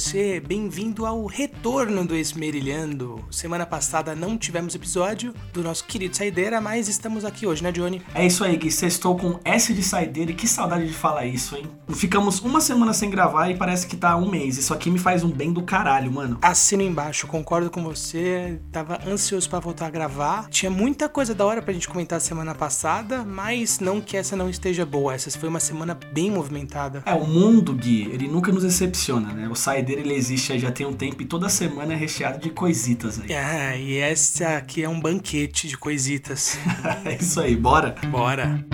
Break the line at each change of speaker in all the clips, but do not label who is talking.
você, bem-vindo ao retorno do Esmerilhando. Semana passada não tivemos episódio do nosso querido Saideira, mas estamos aqui hoje, né, Johnny?
É isso aí, Gui. Estou com S de Saideira e que saudade de falar isso, hein? Ficamos uma semana sem gravar e parece que tá um mês. Isso aqui me faz um bem do caralho, mano.
Assino embaixo, concordo com você. Tava ansioso para voltar a gravar. Tinha muita coisa da hora pra gente comentar semana passada, mas não que essa não esteja boa. Essa foi uma semana bem movimentada.
É, o mundo, Gui, ele nunca nos decepciona, né? O Saideira ele existe já tem um tempo e toda semana é recheado de coisitas aí.
É, e essa aqui é um banquete de coisitas.
é isso aí, bora?
Bora.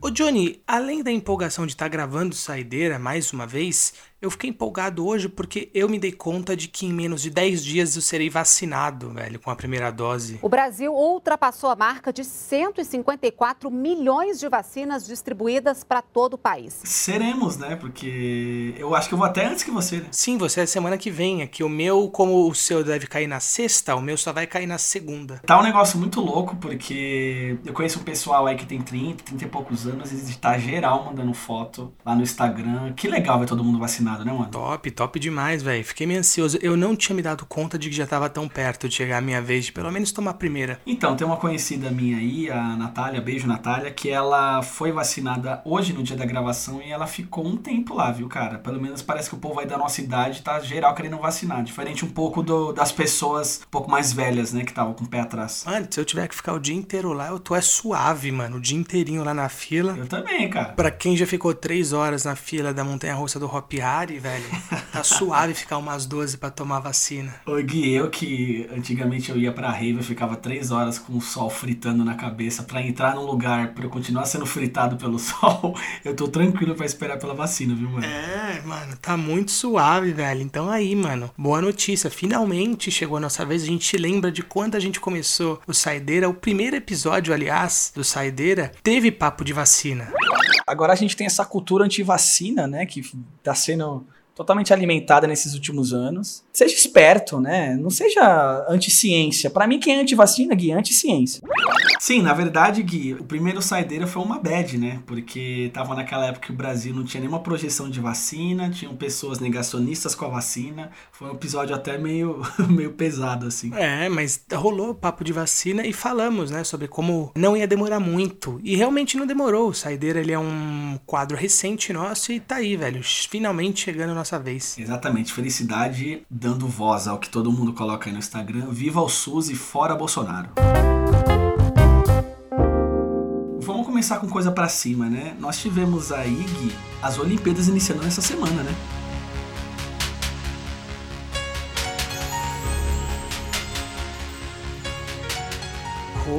Ô Johnny, além da empolgação de estar tá gravando Saideira mais uma vez, eu fiquei empolgado hoje porque eu me dei conta de que em menos de 10 dias eu serei vacinado, velho, com a primeira dose.
O Brasil ultrapassou a marca de 154 milhões de vacinas distribuídas para todo o país.
Seremos, né? Porque eu acho que eu vou até antes que você, né?
Sim, você é semana que vem. Aqui o meu, como o seu deve cair na sexta, o meu só vai cair na segunda.
Tá um negócio muito louco porque eu conheço um pessoal aí que tem 30, 30 e poucos anos e tá geral mandando foto lá no Instagram. Que legal ver todo mundo vacinado né, mano?
Top, top demais, velho. Fiquei meio ansioso. Eu não tinha me dado conta de que já tava tão perto de chegar a minha vez de pelo menos tomar a primeira.
Então, tem uma conhecida minha aí, a Natália, beijo Natália, que ela foi vacinada hoje no dia da gravação e ela ficou um tempo lá, viu, cara? Pelo menos parece que o povo aí da nossa idade tá geral querendo vacinar. Diferente um pouco do, das pessoas um pouco mais velhas, né, que estavam com o pé atrás.
Mano, se eu tiver que ficar o dia inteiro lá, eu tô é suave, mano. O dia inteirinho lá na fila.
Eu também, cara.
Pra quem já ficou três horas na fila da Montanha Russa do Hop Hard, velho. Tá suave ficar umas 12 para tomar vacina.
Ô Gui, eu que antigamente eu ia pra rave, eu ficava 3 horas com o sol fritando na cabeça para entrar num lugar para eu continuar sendo fritado pelo sol. Eu tô tranquilo para esperar pela vacina, viu, mano?
É, mano, tá muito suave, velho. Então aí, mano, boa notícia. Finalmente chegou a nossa vez. A gente lembra de quando a gente começou o Saideira. O primeiro episódio, aliás, do Saideira, teve papo de vacina.
Agora a gente tem essa cultura anti-vacina, né, que tá sendo Oh. Totalmente alimentada nesses últimos anos. Seja esperto, né? Não seja anti-ciência. Para mim, quem é anti-vacina, Gui, é anti-ciência. Sim, na verdade, Gui, o primeiro saideira foi uma bad, né? Porque tava naquela época que o Brasil não tinha nenhuma projeção de vacina, tinham pessoas negacionistas com a vacina. Foi um episódio até meio, meio pesado, assim.
É, mas rolou o papo de vacina e falamos, né, sobre como não ia demorar muito. E realmente não demorou. O Saideira, ele é um quadro recente nosso e tá aí, velho. Finalmente chegando a nossa vez.
Exatamente. Felicidade dando voz ao que todo mundo coloca aí no Instagram. Viva o SUS e fora Bolsonaro. Vamos começar com coisa para cima, né? Nós tivemos aí, Gui, as Olimpíadas iniciando nessa semana, né?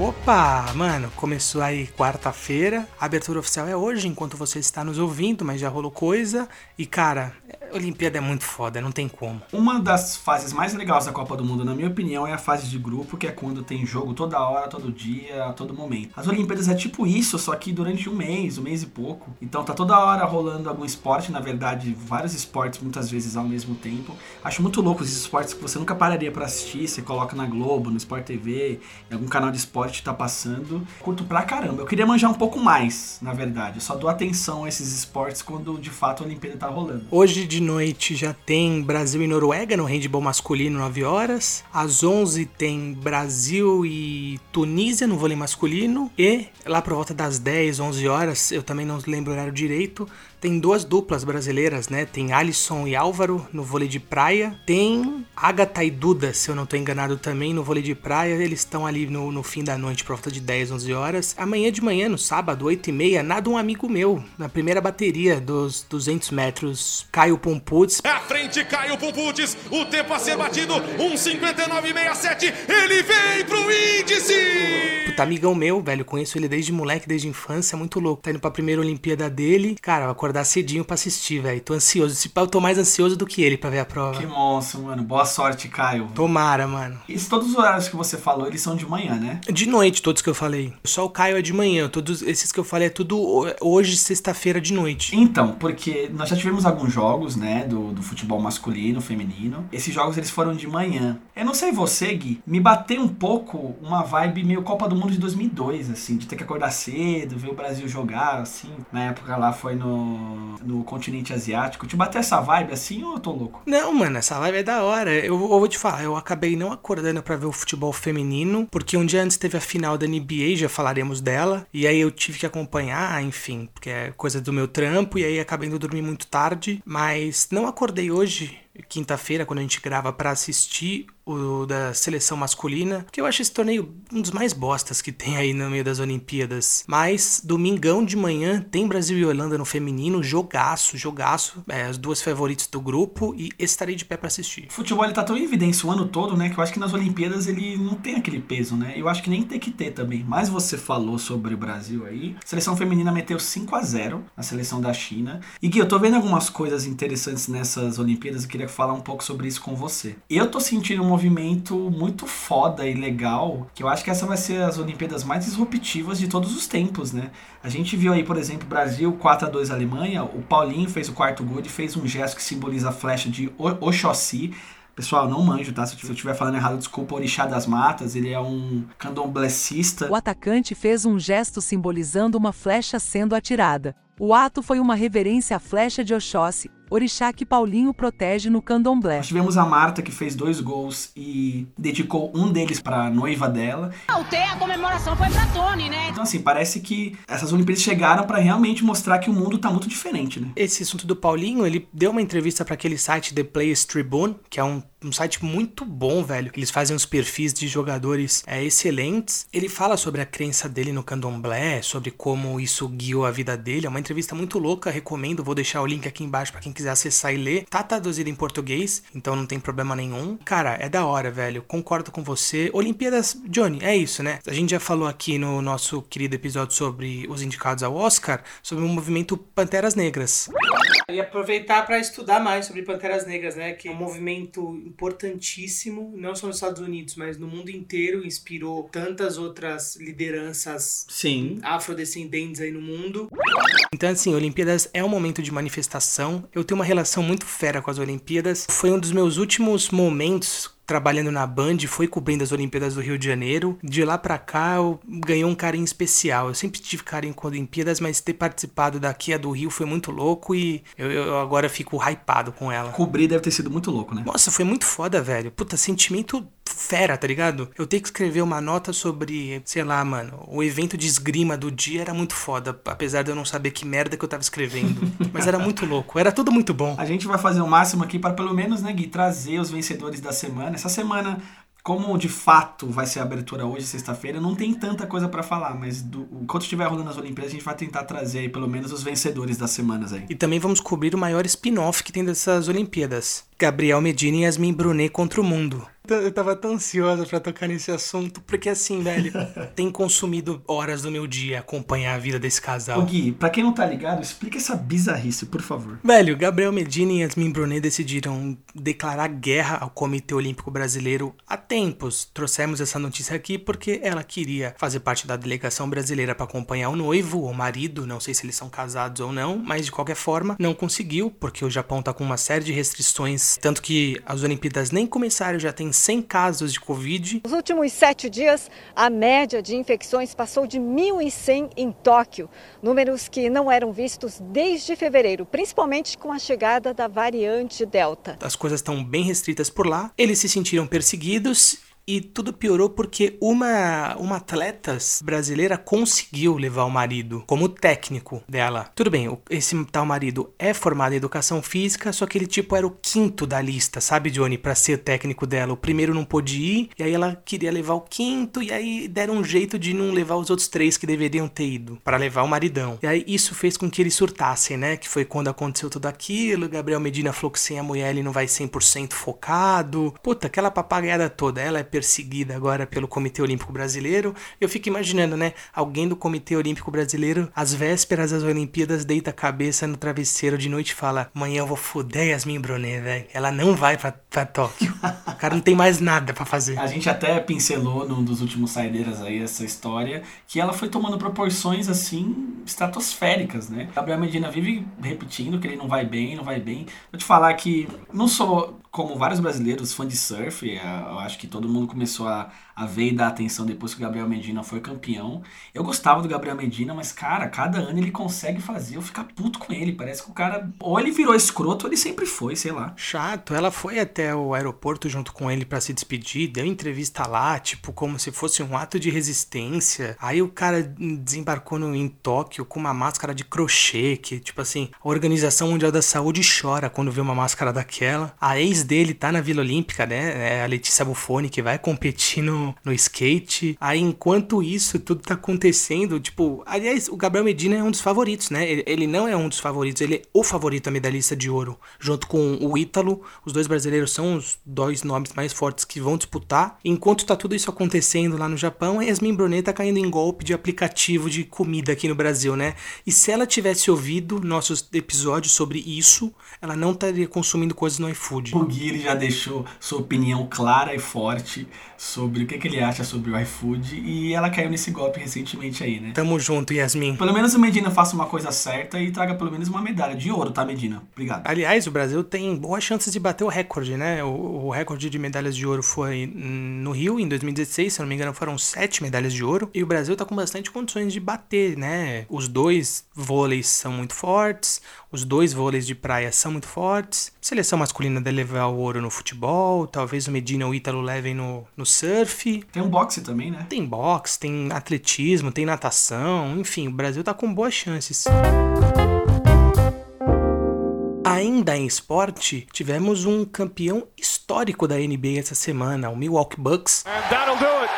Opa, mano, começou aí quarta-feira. A abertura oficial é hoje, enquanto você está nos ouvindo, mas já rolou coisa. E cara, Olimpíada é muito foda, não tem como.
Uma das fases mais legais da Copa do Mundo, na minha opinião, é a fase de grupo, que é quando tem jogo toda hora, todo dia, a todo momento. As Olimpíadas é tipo isso, só que durante um mês, um mês e pouco. Então tá toda hora rolando algum esporte, na verdade, vários esportes muitas vezes ao mesmo tempo. Acho muito louco esses esportes que você nunca pararia para assistir, você coloca na Globo, no Sport TV, em algum canal de esporte tá passando. Curto pra caramba. Eu queria manjar um pouco mais, na verdade. Eu só dou atenção a esses esportes quando de fato a Olimpíada tá rolando.
Hoje de noite já tem Brasil e Noruega no handball masculino 9 horas. Às 11 tem Brasil e Tunísia no vôlei masculino. E lá por volta das 10, 11 horas, eu também não lembro o horário direito, tem duas duplas brasileiras, né? Tem Alisson e Álvaro no vôlei de praia. Tem Agatha e Duda, se eu não estou enganado também, no vôlei de praia. Eles estão ali no, no fim da noite, por volta de 10, 11 horas. Amanhã de manhã, no sábado, 8 e meia, nada um amigo meu, na primeira bateria dos 200 metros, Caio.
É a frente, Caio Pumputz, o tempo a ser batido, 1,59,67, ele vem pro índice!
Puta, amigão meu, velho, conheço ele desde moleque, desde infância, muito louco. Tá indo pra primeira Olimpíada dele. Cara, acordar acordar cedinho pra assistir, velho. Tô ansioso. Eu tô mais ansioso do que ele pra ver a prova.
Que monstro, mano. Boa sorte, Caio.
Tomara, mano.
E todos os horários que você falou, eles são de manhã, né?
De noite, todos que eu falei. Só o Caio é de manhã. Todos esses que eu falei é tudo hoje, sexta-feira de noite.
Então, porque nós já tivemos alguns jogos, né, do, do futebol masculino, feminino. Esses jogos, eles foram de manhã. Eu não sei você, Gui, me bateu um pouco uma vibe meio Copa do Mundo de 2002, assim, de ter que acordar cedo, ver o Brasil jogar, assim. Na época lá foi no no, continente asiático. Te bateu essa vibe assim ou eu tô louco?
Não, mano, essa live é da hora. Eu, eu vou te falar, eu acabei não acordando pra ver o futebol feminino, porque um dia antes teve a final da NBA, já falaremos dela, e aí eu tive que acompanhar, enfim, porque é coisa do meu trampo, e aí acabei indo dormir muito tarde, mas não acordei hoje quinta-feira, quando a gente grava, para assistir o da seleção masculina, que eu acho esse torneio um dos mais bostas que tem aí no meio das Olimpíadas. Mas domingão de manhã tem Brasil e Holanda no feminino, jogaço, jogaço, é, as duas favoritas do grupo e estarei de pé para assistir.
O futebol ele tá tão em evidência o ano todo, né, que eu acho que nas Olimpíadas ele não tem aquele peso, né? Eu acho que nem tem que ter também. Mas você falou sobre o Brasil aí. A seleção feminina meteu 5 a 0 na seleção da China. E Gui, eu tô vendo algumas coisas interessantes nessas Olimpíadas, eu queria falar um pouco sobre isso com você. Eu tô sentindo um movimento muito foda e legal, que eu acho que essa vai ser as Olimpíadas mais disruptivas de todos os tempos, né? A gente viu aí, por exemplo, Brasil 4 a 2 Alemanha, o Paulinho fez o quarto gol e fez um gesto que simboliza a flecha de Oxóssi. Pessoal, não manjo, tá? Se eu estiver falando errado, desculpa, Orixá das Matas, ele é um candomblessista.
O atacante fez um gesto simbolizando uma flecha sendo atirada. O ato foi uma reverência à flecha de Oxóssi, orixá que Paulinho protege no candomblé.
Nós tivemos a Marta que fez dois gols e dedicou um deles para noiva dela.
A comemoração foi pra Tony, né?
Então assim, parece que essas Olimpíadas chegaram para realmente mostrar que o mundo tá muito diferente, né?
Esse assunto do Paulinho, ele deu uma entrevista para aquele site The Players Tribune, que é um um site muito bom, velho. Eles fazem uns perfis de jogadores é, excelentes. Ele fala sobre a crença dele no candomblé, sobre como isso guiou a vida dele. É uma entrevista muito louca, recomendo. Vou deixar o link aqui embaixo para quem quiser acessar e ler. Tá traduzido em português, então não tem problema nenhum. Cara, é da hora, velho. Concordo com você. Olimpíadas, Johnny, é isso, né? A gente já falou aqui no nosso querido episódio sobre os indicados ao Oscar, sobre o movimento Panteras Negras. E aproveitar para estudar mais sobre Panteras Negras, né? Que é um movimento importantíssimo, não só nos Estados Unidos, mas no mundo inteiro. Inspirou tantas outras lideranças
Sim.
afrodescendentes aí no mundo. Então, assim, Olimpíadas é um momento de manifestação. Eu tenho uma relação muito fera com as Olimpíadas. Foi um dos meus últimos momentos trabalhando na Band, foi cobrindo as Olimpíadas do Rio de Janeiro. De lá para cá, eu ganhei um carinho especial. Eu sempre tive carinho com Olimpíadas, mas ter participado daqui a do Rio foi muito louco e eu, eu agora fico hypado com ela.
Cobrir deve ter sido muito louco, né?
Nossa, foi muito foda, velho. Puta, sentimento fera, tá ligado? Eu tenho que escrever uma nota sobre, sei lá, mano, o evento de esgrima do dia era muito foda, apesar de eu não saber que merda que eu tava escrevendo. Mas era muito louco, era tudo muito bom.
A gente vai fazer o máximo aqui para pelo menos, né, Gui, trazer os vencedores da semana. Essa semana como de fato vai ser a abertura hoje, sexta-feira, não tem tanta coisa para falar, mas do, enquanto estiver rolando as Olimpíadas, a gente vai tentar trazer aí pelo menos os vencedores das semanas aí.
E também vamos cobrir o maior spin-off que tem dessas Olimpíadas. Gabriel Medina e Yasmin Brunet contra o mundo. Eu tava tão ansiosa para tocar nesse assunto, porque assim, velho, tem consumido horas do meu dia acompanhar a vida desse casal.
Ô Gui, pra quem não tá ligado, explica essa bizarrice, por favor.
Velho, Gabriel Medina e Yasmin Brunet decidiram declarar guerra ao Comitê Olímpico Brasileiro há tempos. Trouxemos essa notícia aqui porque ela queria fazer parte da delegação brasileira para acompanhar o noivo ou marido, não sei se eles são casados ou não, mas de qualquer forma não conseguiu, porque o Japão tá com uma série de restrições, tanto que as Olimpíadas nem começaram, já tem 100 casos de Covid.
Nos últimos sete dias, a média de infecções passou de 1.100 em Tóquio, números que não eram vistos desde fevereiro, principalmente com a chegada da variante Delta.
As coisas estão bem restritas por lá, eles se sentiram perseguidos e tudo piorou porque uma, uma atleta brasileira conseguiu levar o marido como técnico dela. Tudo bem, esse tal marido é formado em educação física, só que ele tipo era o quinto da lista, sabe, Johnny, para ser técnico dela. O primeiro não pôde ir, e aí ela queria levar o quinto, e aí deram um jeito de não levar os outros três que deveriam ter ido, para levar o maridão. E aí isso fez com que eles surtassem, né? Que foi quando aconteceu tudo aquilo. Gabriel Medina falou que sem a mulher ele não vai 100% focado. Puta, aquela papagaiada toda. Ela é perseguida agora pelo Comitê Olímpico Brasileiro. Eu fico imaginando, né? Alguém do Comitê Olímpico Brasileiro, às vésperas das Olimpíadas, deita a cabeça no travesseiro de noite e fala: Amanhã eu vou foder Yasmin Brunet, velho. Ela não vai pra, pra Tóquio. o cara não tem mais nada para fazer.
A gente até pincelou num dos últimos saideiras aí essa história, que ela foi tomando proporções assim estratosféricas, né? Gabriel Medina vive repetindo que ele não vai bem, não vai bem. Vou te falar que não sou como vários brasileiros, fã de surf, é, eu acho que todo mundo começou a, a ver e dar atenção depois que o Gabriel Medina foi campeão. Eu gostava do Gabriel Medina, mas, cara, cada ano ele consegue fazer eu ficar puto com ele. Parece que o cara, ou ele virou escroto, ou ele sempre foi, sei lá.
Chato. Ela foi até o aeroporto junto com ele para se despedir, deu entrevista lá, tipo, como se fosse um ato de resistência. Aí o cara desembarcou no, em Tóquio com uma máscara de crochê, que, tipo assim, a Organização Mundial da Saúde chora quando vê uma máscara daquela. A ex dele tá na Vila Olímpica, né? É a Letícia Buffoni, que vai competir no no, skate. Aí, enquanto isso tudo tá acontecendo, tipo, aliás, o Gabriel Medina é um dos favoritos, né? Ele, ele não é um dos favoritos, ele é o favorito a medalhista de ouro, junto com o Ítalo. Os dois brasileiros são os dois nomes mais fortes que vão disputar. Enquanto tá tudo isso acontecendo lá no Japão, a Yasmin Brunet tá caindo em golpe de aplicativo de comida aqui no Brasil, né? E se ela tivesse ouvido nossos episódios sobre isso, ela não estaria consumindo coisas no iFood.
Gui ele já deixou sua opinião clara e forte sobre o que, que ele acha sobre o iFood e ela caiu nesse golpe recentemente aí, né?
Tamo junto, Yasmin.
Pelo menos o Medina faça uma coisa certa e traga pelo menos uma medalha de ouro, tá, Medina? Obrigado.
Aliás, o Brasil tem boas chances de bater o recorde, né? O, o recorde de medalhas de ouro foi no Rio, em 2016, se não me engano, foram sete medalhas de ouro. E o Brasil tá com bastante condições de bater, né? Os dois vôleis são muito fortes, os dois vôleis de praia são muito fortes. Seleção masculina deve levar o ouro no futebol, talvez o Medina ou o Ítalo levem no, no surf.
Tem um boxe também, né?
Tem boxe, tem atletismo, tem natação, enfim, o Brasil tá com boas chances. Ainda em esporte, tivemos um campeão histórico da NBA essa semana, o Milwaukee Bucks. And that'll do it.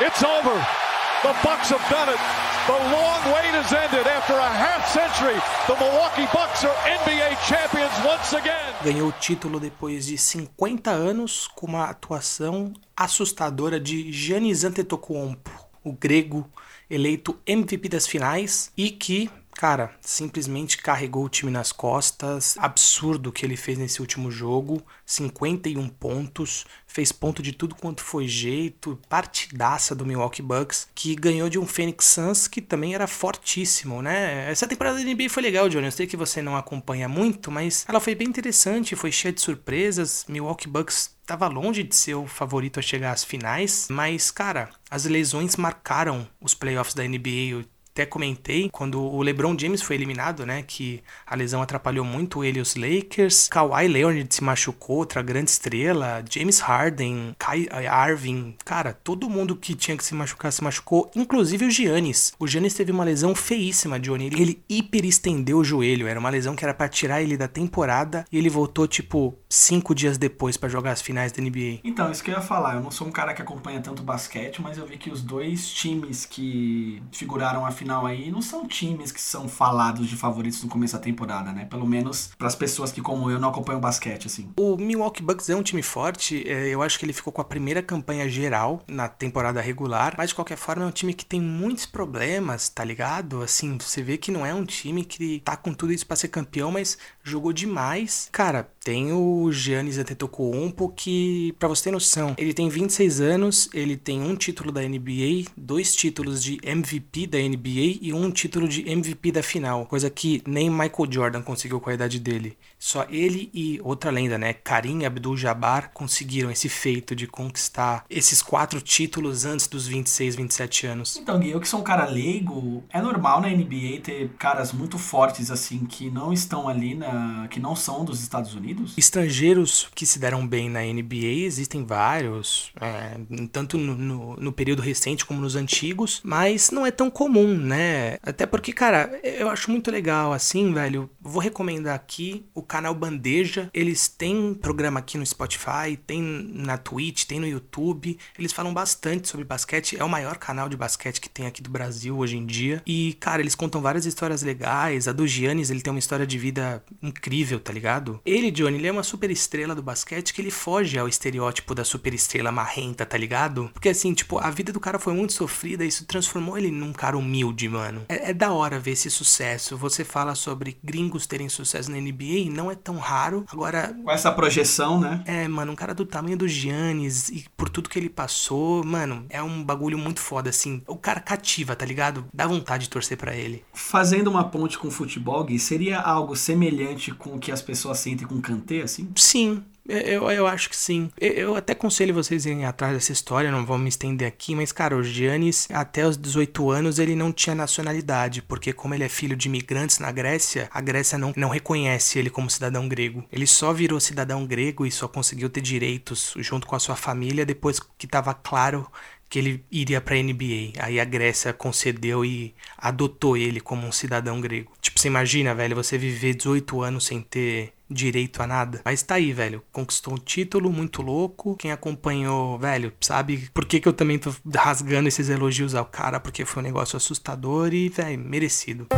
It's over. The Bucks have done it. The long wait has ended after a half century. The Milwaukee Bucks are NBA champions once again. Ganhou o título depois de 50 anos com uma atuação assustadora de Giannis Antetokounmpo, o grego eleito MVP das finais e que cara, simplesmente carregou o time nas costas. Absurdo o que ele fez nesse último jogo. 51 pontos, fez ponto de tudo quanto foi jeito, partidaça do Milwaukee Bucks, que ganhou de um Phoenix Suns que também era fortíssimo, né? Essa temporada da NBA foi legal, Johnny. Eu sei que você não acompanha muito, mas ela foi bem interessante, foi cheia de surpresas. Milwaukee Bucks estava longe de ser o favorito a chegar às finais, mas cara, as lesões marcaram os playoffs da NBA até comentei quando o LeBron James foi eliminado, né, que a lesão atrapalhou muito ele e os Lakers. Kawhi Leonard se machucou, outra grande estrela. James Harden, Kai Irving, cara, todo mundo que tinha que se machucar se machucou, inclusive o Giannis. O Giannis teve uma lesão feíssima, Johnny. Ele, ele hiperestendeu o joelho, era uma lesão que era para tirar ele da temporada e ele voltou tipo cinco dias depois para jogar as finais da NBA.
Então, isso que eu ia falar. Eu não sou um cara que acompanha tanto basquete, mas eu vi que os dois times que figuraram a final aí não são times que são falados de favoritos no começo da temporada, né? Pelo menos para as pessoas que, como eu, não acompanham basquete, assim.
O Milwaukee Bucks é um time forte. É, eu acho que ele ficou com a primeira campanha geral na temporada regular. Mas, de qualquer forma, é um time que tem muitos problemas, tá ligado? Assim, você vê que não é um time que tá com tudo isso para ser campeão, mas jogou demais. Cara, tem o Giannis Antetokounmpo que, para você ter noção, ele tem 26 anos, ele tem um título da NBA, dois títulos de MVP da NBA e um título de MVP da final, coisa que nem Michael Jordan conseguiu com a idade dele. Só ele e outra lenda, né, Karim Abdul-Jabbar conseguiram esse feito de conquistar esses quatro títulos antes dos 26, 27 anos.
Então, Gui, eu que sou um cara leigo, é normal na NBA ter caras muito fortes assim que não estão ali na, que não são dos Estados Unidos?
Estrangeiros que se deram bem na NBA existem vários, é, tanto no, no, no período recente como nos antigos, mas não é tão comum, né? Até porque, cara, eu acho muito legal assim, velho. Vou recomendar aqui o canal Bandeja. Eles têm programa aqui no Spotify, tem na Twitch, tem no YouTube. Eles falam bastante sobre basquete. É o maior canal de basquete que tem aqui do Brasil hoje em dia. E, cara, eles contam várias histórias legais. A do Giannis, ele tem uma história de vida incrível, tá ligado? Ele, Johnny, ele é uma super estrela do basquete que ele foge ao estereótipo da super estrela marrenta, tá ligado? Porque, assim, tipo, a vida do cara foi muito sofrida. Isso transformou ele num cara humilde, mano. É, é da hora ver esse sucesso. Você fala sobre gringos terem sucesso na NBA não é tão raro. Agora.
Com essa projeção, né?
É, mano, um cara do tamanho do Giannis e por tudo que ele passou, mano, é um bagulho muito foda, assim. O cara cativa, tá ligado? Dá vontade de torcer para ele.
Fazendo uma ponte com o futebol, Gui, seria algo semelhante com o que as pessoas sentem com Kanté, assim?
Sim, eu, eu acho que sim. Eu, eu até aconselho vocês irem atrás dessa história, não vou me estender aqui, mas, cara, o Giannis, até os 18 anos, ele não tinha nacionalidade, porque como ele é filho de imigrantes na Grécia, a Grécia não, não reconhece ele como cidadão grego. Ele só virou cidadão grego e só conseguiu ter direitos junto com a sua família depois que estava claro que ele iria para a NBA. Aí a Grécia concedeu e adotou ele como um cidadão grego. Tipo, você imagina, velho, você viver 18 anos sem ter direito a nada. Mas tá aí, velho. Conquistou um título muito louco. Quem acompanhou, velho, sabe por que, que eu também tô rasgando esses elogios ao cara? Porque foi um negócio assustador e, velho, merecido.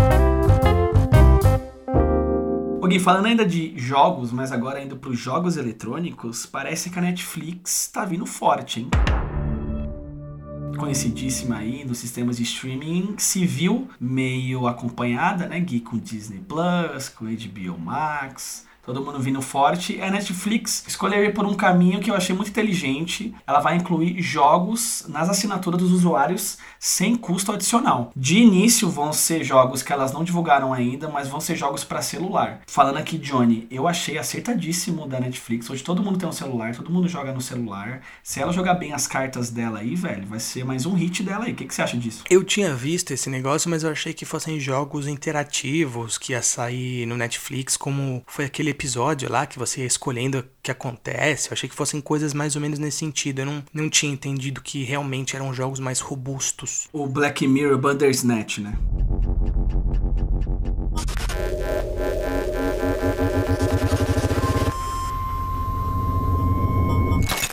Ô Gui, falando ainda de jogos, mas agora indo pros jogos eletrônicos, parece que a Netflix tá vindo forte, hein? Conhecidíssima aí nos sistemas de streaming, viu meio acompanhada, né, Gui, com Disney Plus, com HBO Max, todo mundo vindo forte. A Netflix escolheu por um caminho que eu achei muito inteligente. Ela vai incluir jogos nas assinaturas dos usuários sem custo adicional. De início vão ser jogos que elas não divulgaram ainda, mas vão ser jogos para celular. Falando aqui, Johnny, eu achei acertadíssimo da Netflix. Hoje todo mundo tem um celular, todo mundo joga no celular. Se ela jogar bem as cartas dela aí, velho, vai ser mais um hit dela aí. O que, que você acha disso?
Eu tinha visto esse negócio, mas eu achei que fossem jogos interativos que ia sair no Netflix, como foi aquele episódio lá que você ia escolhendo o que acontece. Eu achei que fossem coisas mais ou menos nesse sentido. Eu não, não tinha entendido que realmente eram jogos mais robustos.
O Black Mirror Bandersnatch, né?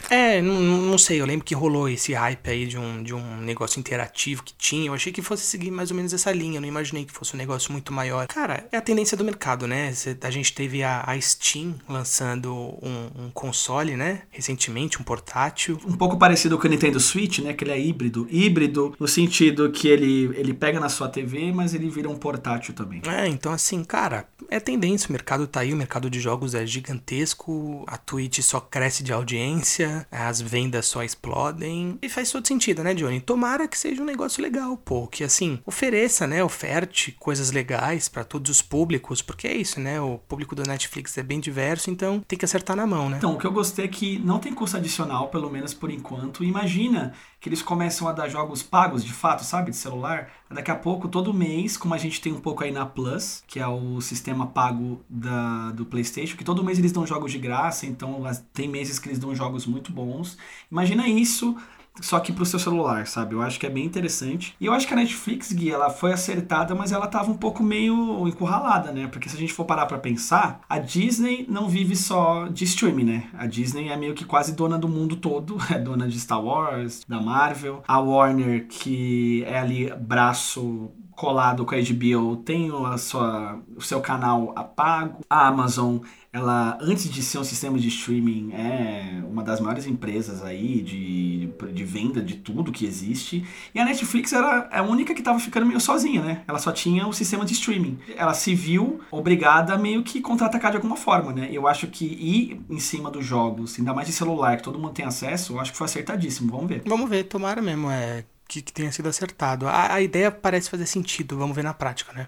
É, não, não sei, eu lembro que rolou esse hype aí de um, de um negócio interativo que tinha. Eu achei que fosse seguir mais ou menos essa linha, eu não imaginei que fosse um negócio muito maior. Cara, é a tendência do mercado, né? A gente teve a, a Steam lançando um, um, console, né? Recentemente, um portátil.
Um pouco parecido com o Nintendo Switch, né? Que ele é híbrido. Híbrido no sentido que ele, ele pega na sua TV, mas ele vira um portátil também.
É, então assim, cara, é tendência. O mercado tá aí, o mercado de jogos é gigantesco, a Twitch só cresce de audiência as vendas só explodem. E faz todo sentido, né, Johnny? Tomara que seja um negócio legal, pô, que assim, ofereça, né, oferte coisas legais para todos os públicos, porque é isso, né? O público do Netflix é bem diverso, então tem que acertar na mão, né?
Então, o que eu gostei é que não tem custo adicional, pelo menos por enquanto. Imagina que eles começam a dar jogos pagos de fato, sabe, de celular. Daqui a pouco, todo mês, como a gente tem um pouco aí na Plus, que é o sistema pago da, do PlayStation, que todo mês eles dão jogos de graça, então tem meses que eles dão jogos muito bons. Imagina isso só que pro seu celular, sabe? Eu acho que é bem interessante. E eu acho que a Netflix, Gui, ela foi acertada, mas ela tava um pouco meio encurralada, né? Porque se a gente for parar pra pensar, a Disney não vive só de streaming, né? A Disney é meio que quase dona do mundo todo, é dona de Star Wars, da Marvel. A Warner, que é ali braço colado com a HBO, tem a sua, o seu canal apago. A Amazon ela, antes de ser um sistema de streaming, é uma das maiores empresas aí de, de venda de tudo que existe. E a Netflix era a única que estava ficando meio sozinha, né? Ela só tinha o sistema de streaming. Ela se viu obrigada a meio que contra-atacar de alguma forma, né? Eu acho que ir em cima dos jogos, ainda mais de celular, que todo mundo tem acesso, eu acho que foi acertadíssimo. Vamos ver.
Vamos ver, tomara mesmo. É que, que tenha sido acertado. A, a ideia parece fazer sentido, vamos ver na prática, né?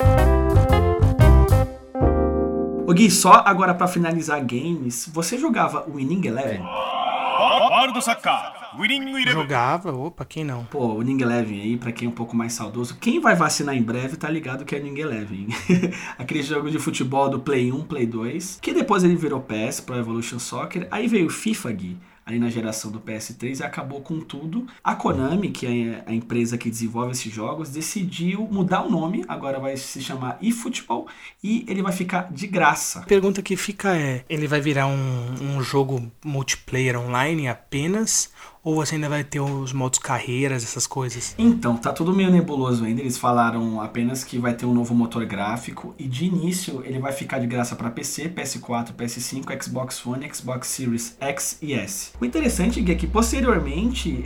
O Gui, só agora para finalizar games, você jogava o Winning Eleven?
Jogava, opa, quem não?
Pô, o Winning Eleven aí, pra quem é um pouco mais saudoso, quem vai vacinar em breve tá ligado que é o Winning Eleven. Aquele jogo de futebol do Play 1, Play 2, que depois ele virou PS, Pro Evolution Soccer, aí veio o FIFA, Gui, ali na geração do PS3 e acabou com tudo. A Konami, que é a empresa que desenvolve esses jogos, decidiu mudar o nome, agora vai se chamar eFootball e ele vai ficar de graça.
A pergunta que fica é: ele vai virar um, um jogo multiplayer online apenas ou você ainda vai ter os modos carreiras, essas coisas?
Então, tá tudo meio nebuloso ainda. Eles falaram apenas que vai ter um novo motor gráfico e de início ele vai ficar de graça para PC, PS4, PS5, Xbox One, Xbox Series X e S. O interessante é que posteriormente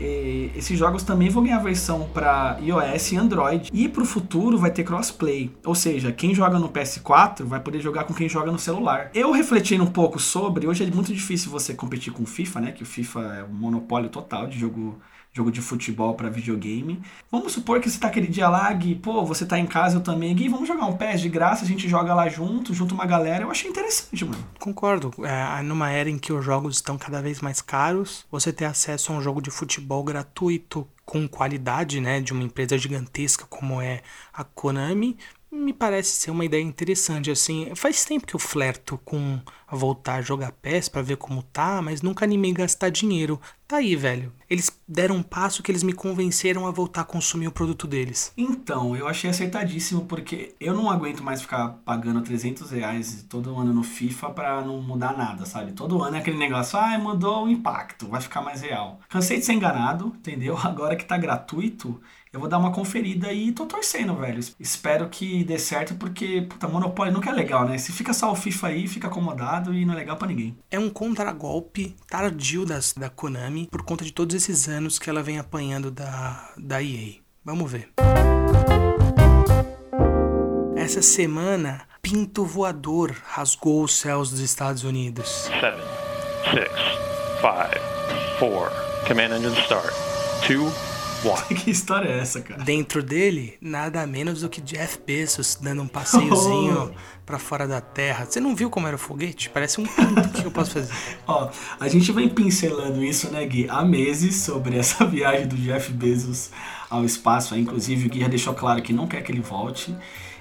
esses jogos também vão ganhar versão para iOS e Android e para o futuro vai ter crossplay, ou seja, quem joga no PS4 vai poder jogar com quem joga no celular. Eu refletindo um pouco sobre, hoje é muito difícil você competir com o FIFA, né? Que o FIFA é um monopólio total total de jogo jogo de futebol para videogame. Vamos supor que você tá aquele dia lá, Gui, pô, você tá em casa, eu também, Gui, vamos jogar um PES de graça, a gente joga lá junto, junto uma galera. Eu achei interessante, mano.
Concordo. É, numa era em que os jogos estão cada vez mais caros, você ter acesso a um jogo de futebol gratuito com qualidade, né, de uma empresa gigantesca como é a Konami, me parece ser uma ideia interessante, assim. Faz tempo que eu flerto com voltar a jogar PES para ver como tá, mas nunca animei gastar dinheiro. Tá aí, velho. Eles deram um passo que eles me convenceram a voltar a consumir o produto deles.
Então, eu achei acertadíssimo, porque eu não aguento mais ficar pagando 300 reais todo ano no FIFA pra não mudar nada, sabe? Todo ano é aquele negócio, ah, mudou o impacto, vai ficar mais real. Cansei de ser enganado, entendeu? Agora que tá gratuito, eu vou dar uma conferida e tô torcendo, velho. Espero que dê certo, porque, puta, Monopólio nunca é legal, né? Se fica só o FIFA aí, fica acomodado e não é legal para ninguém.
É um contragolpe tardio das, da Konami por conta de todos esses anos que ela vem apanhando da, da EA. Vamos ver. Essa semana, pinto voador rasgou os céus dos Estados Unidos.
7, 6, 5, 4, Command Engine Start, 2,
que história é essa, cara?
Dentro dele, nada menos do que Jeff Bezos dando um passeiozinho oh. para fora da Terra. Você não viu como era o foguete? Parece um pinto. O que eu posso fazer?
Ó, a gente vem pincelando isso, né, Gui, há meses sobre essa viagem do Jeff Bezos ao espaço. Inclusive, o Gui já deixou claro que não quer que ele volte.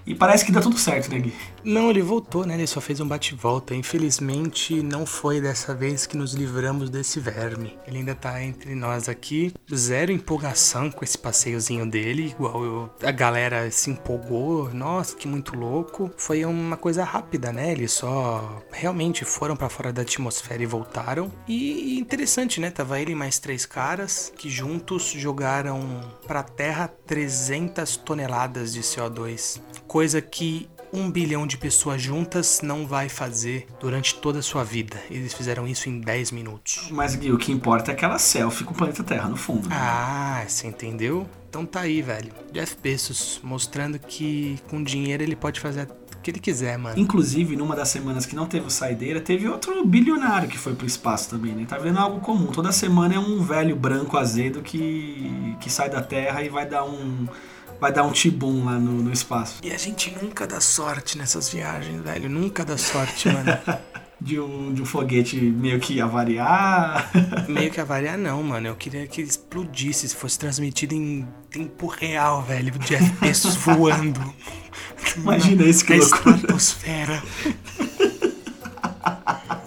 E parece que dá tudo certo, né, Gui?
Não, ele voltou, né? Ele só fez um bate-volta. Infelizmente, não foi dessa vez que nos livramos desse verme. Ele ainda tá entre nós aqui. Zero empolgação com esse passeiozinho dele, igual eu, a galera se empolgou. Nossa, que muito louco. Foi uma coisa rápida, né? Eles só realmente foram para fora da atmosfera e voltaram. E interessante, né? Tava ele e mais três caras que juntos jogaram pra Terra 300 toneladas de CO2 coisa que um bilhão de pessoas juntas não vai fazer durante toda a sua vida. Eles fizeram isso em 10 minutos.
Mas Gui, o que importa é aquela selfie com o planeta Terra no fundo. Né?
Ah, você entendeu? Então tá aí, velho. Jeff Bezos mostrando que com dinheiro ele pode fazer o que ele quiser, mano.
Inclusive, numa das semanas que não teve o saideira, teve outro bilionário que foi pro espaço também, né? Tá vendo algo comum. Toda semana é um velho branco azedo que, que sai da Terra e vai dar um vai dar um tibum lá no, no espaço.
E a gente nunca dá sorte nessas viagens, velho. Nunca dá sorte, mano.
de um, de um foguete meio que avariar.
meio que avariar, não, mano. Eu queria que explodisse, se fosse transmitido em tempo real, velho. Jeff Bezos voando.
Imagina isso que loucura.
estratosfera.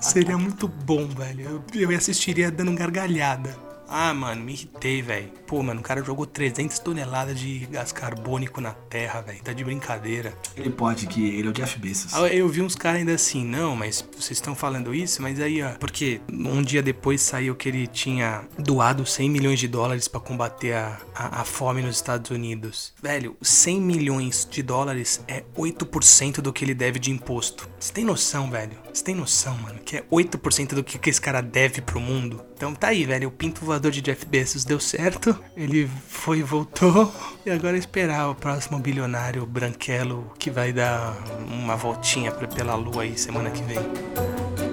Seria muito bom, velho. Eu, eu assistiria dando gargalhada. Ah, mano, me irritei, velho. Pô, mano, o cara jogou 300 toneladas de gás carbônico na Terra, velho. Tá de brincadeira.
Ele pode, que ele é o Jeff Bezos.
Ah, eu vi uns caras ainda assim, não, mas vocês estão falando isso, mas aí, ó. Porque um dia depois saiu que ele tinha doado 100 milhões de dólares para combater a, a, a, fome nos Estados Unidos. Velho, 100 milhões de dólares é 8% do que ele deve de imposto. Você tem noção, velho? Você tem noção, mano, que é 8% do que, que esse cara deve pro mundo? Então tá aí, velho. O pinto voador de Jeff Bezos deu certo. Ele foi e voltou. E agora é esperar o próximo bilionário branquelo que vai dar uma voltinha pela lua aí semana que vem.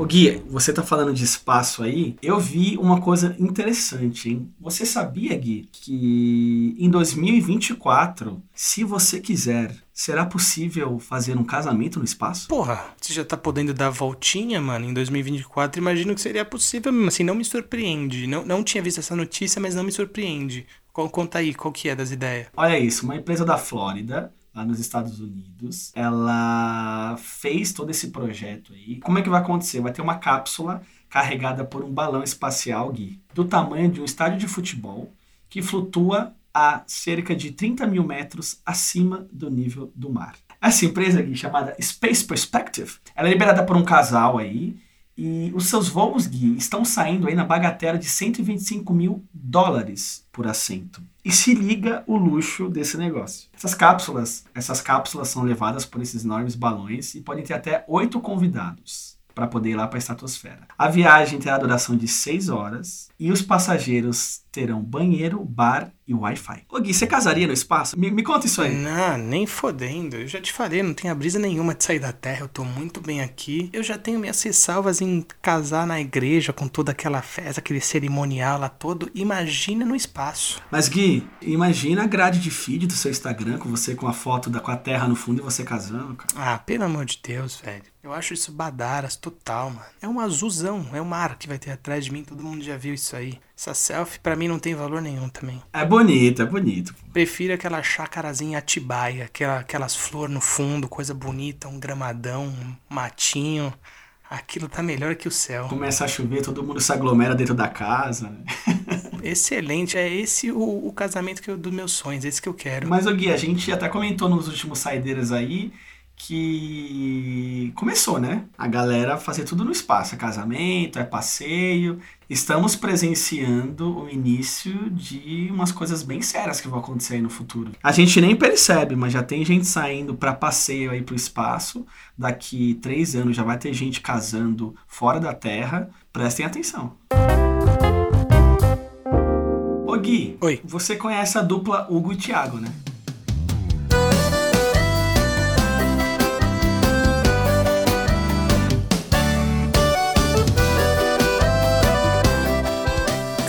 Ô Gui, você tá falando de espaço aí, eu vi uma coisa interessante, hein? Você sabia, Gui, que em 2024, se você quiser, será possível fazer um casamento no espaço?
Porra, você já tá podendo dar voltinha, mano, em 2024, imagino que seria possível mesmo, assim, não me surpreende. Não, não tinha visto essa notícia, mas não me surpreende. Conta aí, qual que é das ideias?
Olha isso, uma empresa da Flórida lá nos Estados Unidos. Ela fez todo esse projeto aí. Como é que vai acontecer? Vai ter uma cápsula carregada por um balão espacial, Gui, do tamanho de um estádio de futebol, que flutua a cerca de 30 mil metros acima do nível do mar. Essa empresa aqui, chamada Space Perspective, ela é liberada por um casal aí, e os seus voos, Gui, estão saindo aí na bagatela de 125 mil dólares por assento. E se liga o luxo desse negócio. Essas cápsulas, essas cápsulas são levadas por esses enormes balões e podem ter até oito convidados para poder ir lá para a estratosfera. A viagem terá duração de seis horas e os passageiros terão banheiro, bar e Wi-Fi. Ô Gui, você casaria no espaço? Me, me conta isso aí.
Não, nem fodendo. Eu já te falei, não tenho a brisa nenhuma de sair da Terra. Eu tô muito bem aqui. Eu já tenho minhas ressalvas em casar na igreja com toda aquela festa, aquele cerimonial lá todo. Imagina no espaço.
Mas Gui, imagina a grade de feed do seu Instagram com você com a foto da, com a Terra no fundo e você casando, cara.
Ah, pelo amor de Deus, velho. Eu acho isso badaras total, mano. É um azulzão, é um mar que vai ter atrás de mim, todo mundo já viu isso aí. Essa selfie pra mim não tem valor nenhum também.
É bonito, é bonito.
Prefiro aquela chácarazinha Atibaia, aquela, aquelas flores no fundo, coisa bonita, um gramadão, um matinho. Aquilo tá melhor que o céu.
Começa a chover, todo mundo se aglomera dentro da casa. né?
Excelente, é esse o, o casamento que eu, dos meus sonhos, esse que eu quero.
Mas, ô Gui, a gente até comentou nos últimos saideiras aí que começou, né? A galera fazer tudo no espaço. É casamento, é passeio. Estamos presenciando o início de umas coisas bem sérias que vão acontecer aí no futuro. A gente nem percebe, mas já tem gente saindo para passeio aí pro espaço. Daqui três anos já vai ter gente casando fora da Terra. Prestem atenção. Ô Gui,
Oi.
você conhece a dupla Hugo e Thiago, né?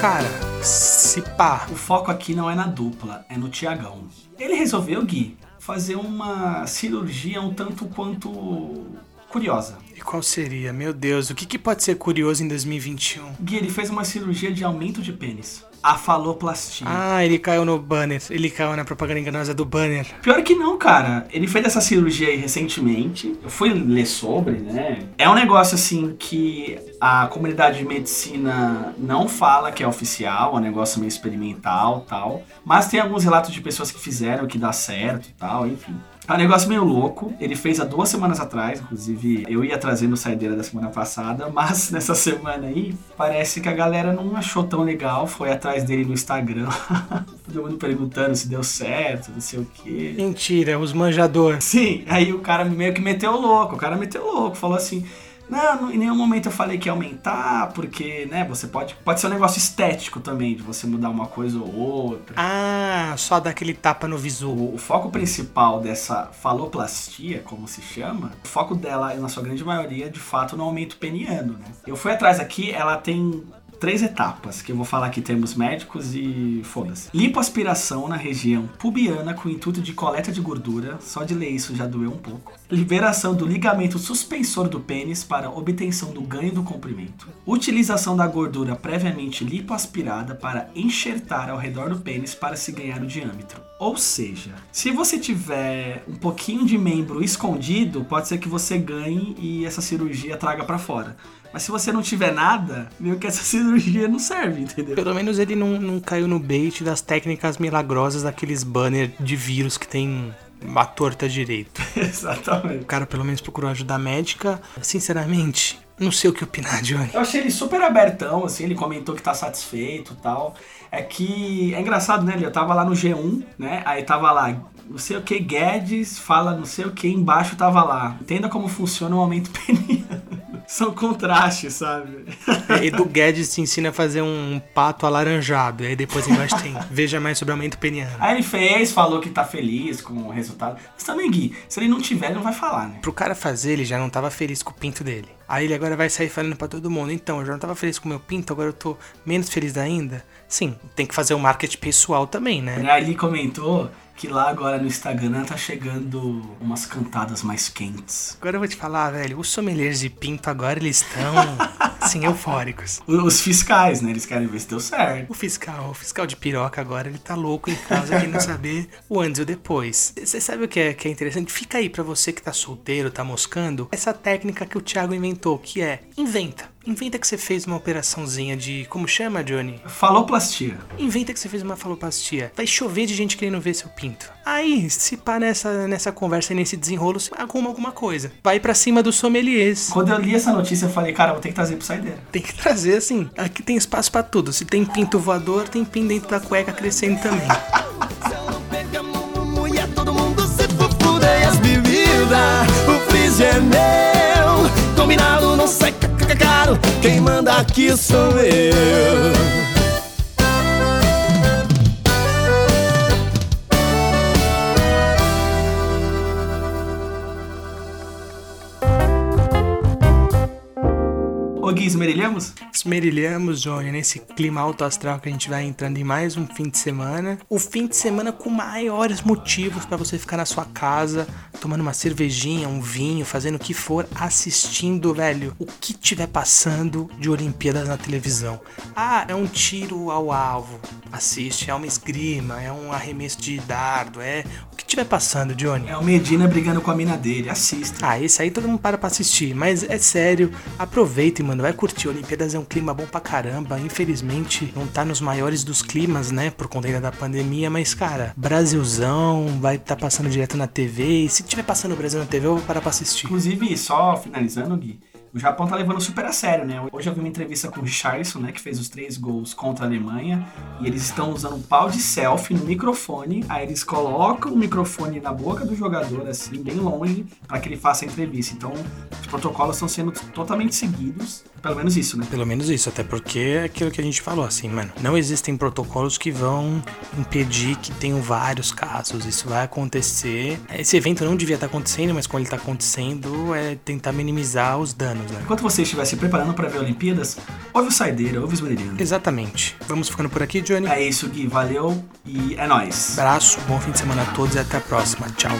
Cara, se pá.
O foco aqui não é na dupla, é no Tiagão. Ele resolveu, Gui, fazer uma cirurgia um tanto quanto curiosa.
E qual seria? Meu Deus, o que, que pode ser curioso em 2021?
Gui, ele fez uma cirurgia de aumento de pênis. A faloplastia.
Ah, ele caiu no banner. Ele caiu na propaganda enganosa do banner.
Pior que não, cara. Ele fez essa cirurgia aí recentemente. Eu fui ler sobre, né? É um negócio assim que a comunidade de medicina não fala que é oficial, é um negócio meio experimental tal. Mas tem alguns relatos de pessoas que fizeram que dá certo e tal, enfim. É um negócio meio louco. Ele fez há duas semanas atrás, inclusive eu ia trazer no saideira da semana passada, mas nessa semana aí parece que a galera não achou tão legal, foi atrás dele no Instagram. Todo mundo perguntando se deu certo, não sei o quê.
Mentira, os manjadores.
Sim, aí o cara meio que meteu louco, o cara meteu louco, falou assim. Não, em nenhum momento eu falei que ia aumentar, porque, né, você pode. Pode ser um negócio estético também, de você mudar uma coisa ou outra.
Ah, só dar aquele tapa no visu.
O, o foco principal dessa faloplastia, como se chama, o foco dela, na sua grande maioria, de fato no aumento peniano, né? Eu fui atrás aqui, ela tem três etapas, que eu vou falar aqui termos médicos e foda-se. Lipoaspiração na região pubiana com intuito de coleta de gordura, só de ler isso já doeu um pouco. Liberação do ligamento suspensor do pênis para obtenção do ganho do comprimento. Utilização da gordura previamente lipoaspirada para enxertar ao redor do pênis para se ganhar o diâmetro. Ou seja, se você tiver um pouquinho de membro escondido, pode ser que você ganhe e essa cirurgia traga para fora. Mas se você não tiver nada, meio que essa cirurgia não serve, entendeu?
Pelo menos ele não, não caiu no bait das técnicas milagrosas daqueles banner de vírus que tem a torta direito.
Exatamente.
O cara pelo menos procurou ajuda médica. Sinceramente, não sei o que opinar, Johnny.
Eu achei ele super abertão, assim, ele comentou que tá satisfeito e tal. É que é engraçado, né? Eu tava lá no G1, né? Aí tava lá, não sei o que, Guedes fala não sei o que, embaixo tava lá. Entenda como funciona o aumento peniano. São contrastes, sabe?
É, Edu Guedes te ensina a fazer um pato alaranjado. E aí depois embaixo tem. Veja mais sobre aumento peniano.
Aí ele fez, falou que tá feliz com o resultado. Mas também, Gui, se ele não tiver, ele não vai falar, né?
Pro cara fazer, ele já não tava feliz com o pinto dele. Aí ele agora vai sair falando pra todo mundo. Então, eu já não tava feliz com o meu pinto, agora eu tô menos feliz ainda. Sim, tem que fazer o marketing pessoal também, né?
Aí ele comentou que lá agora no Instagram tá chegando umas cantadas mais quentes.
Agora eu vou te falar, velho, os sommeliers de pinto agora eles estão, assim, eufóricos.
Os fiscais, né? Eles querem ver se deu certo.
O fiscal, o fiscal de piroca agora, ele tá louco em causa de não saber o antes e o depois. Você sabe o que é, que é interessante? Fica aí pra você que tá solteiro, tá moscando, essa técnica que o Thiago inventou, que é inventa. Inventa que você fez uma operaçãozinha de. Como chama, Johnny?
Faloplastia.
Inventa que você fez uma faloplastia. Vai chover de gente querendo ver seu pinto. Aí, se pá nessa, nessa conversa e nesse desenrolo, você arruma alguma coisa. Vai pra cima dos sommeliers.
Quando eu li essa notícia, eu falei, cara, vou ter que trazer pro saideira.
Tem que trazer assim. Aqui tem espaço pra tudo. Se tem pinto voador, tem pinto dentro da cueca crescendo também.
mulher, todo mundo se fufuda as bebidas. O freezer meu, combinado não sai ca- ca- caro. Quem manda aqui sou eu.
Esmerilhamos?
Esmerilhamos, Johnny, nesse clima alto astral que a gente vai entrando em mais um fim de semana. O fim de semana com maiores motivos para você ficar na sua casa, tomando uma cervejinha, um vinho, fazendo o que for, assistindo, velho, o que tiver passando de Olimpíadas na televisão. Ah, é um tiro ao alvo. Assiste, é uma esgrima, é um arremesso de dardo, é o que tiver passando, Johnny.
É o Medina brigando com a mina dele, assista.
Ah, esse aí todo mundo para pra assistir, mas é sério, aproveita, mano, vai curtir. Olimpíadas é um clima bom pra caramba. Infelizmente, não tá nos maiores dos climas, né, por conta ainda da pandemia, mas cara, Brasilzão vai estar tá passando direto na TV. E se tiver passando o Brasil na TV, eu vou parar pra assistir.
Inclusive, só finalizando, Gui, o Japão tá levando super a sério, né? Hoje eu vi uma entrevista com o Richardson, né? Que fez os três gols contra a Alemanha. E eles estão usando um pau de selfie no microfone. Aí eles colocam o microfone na boca do jogador, assim, bem longe, para que ele faça a entrevista. Então, os protocolos estão sendo totalmente seguidos. Pelo menos isso, né?
Pelo menos isso, até porque é aquilo que a gente falou, assim, mano. Não existem protocolos que vão impedir que tenham vários casos. Isso vai acontecer. Esse evento não devia estar acontecendo, mas quando ele tá acontecendo, é tentar minimizar os danos, né?
Enquanto você estiver se preparando para ver Olimpíadas, ouve o Saideira, ouve os Meridianos.
Exatamente. Vamos ficando por aqui, Johnny.
É isso, Gui. Valeu e é nóis.
Abraço, bom fim de semana a todos e até a próxima. Tchau.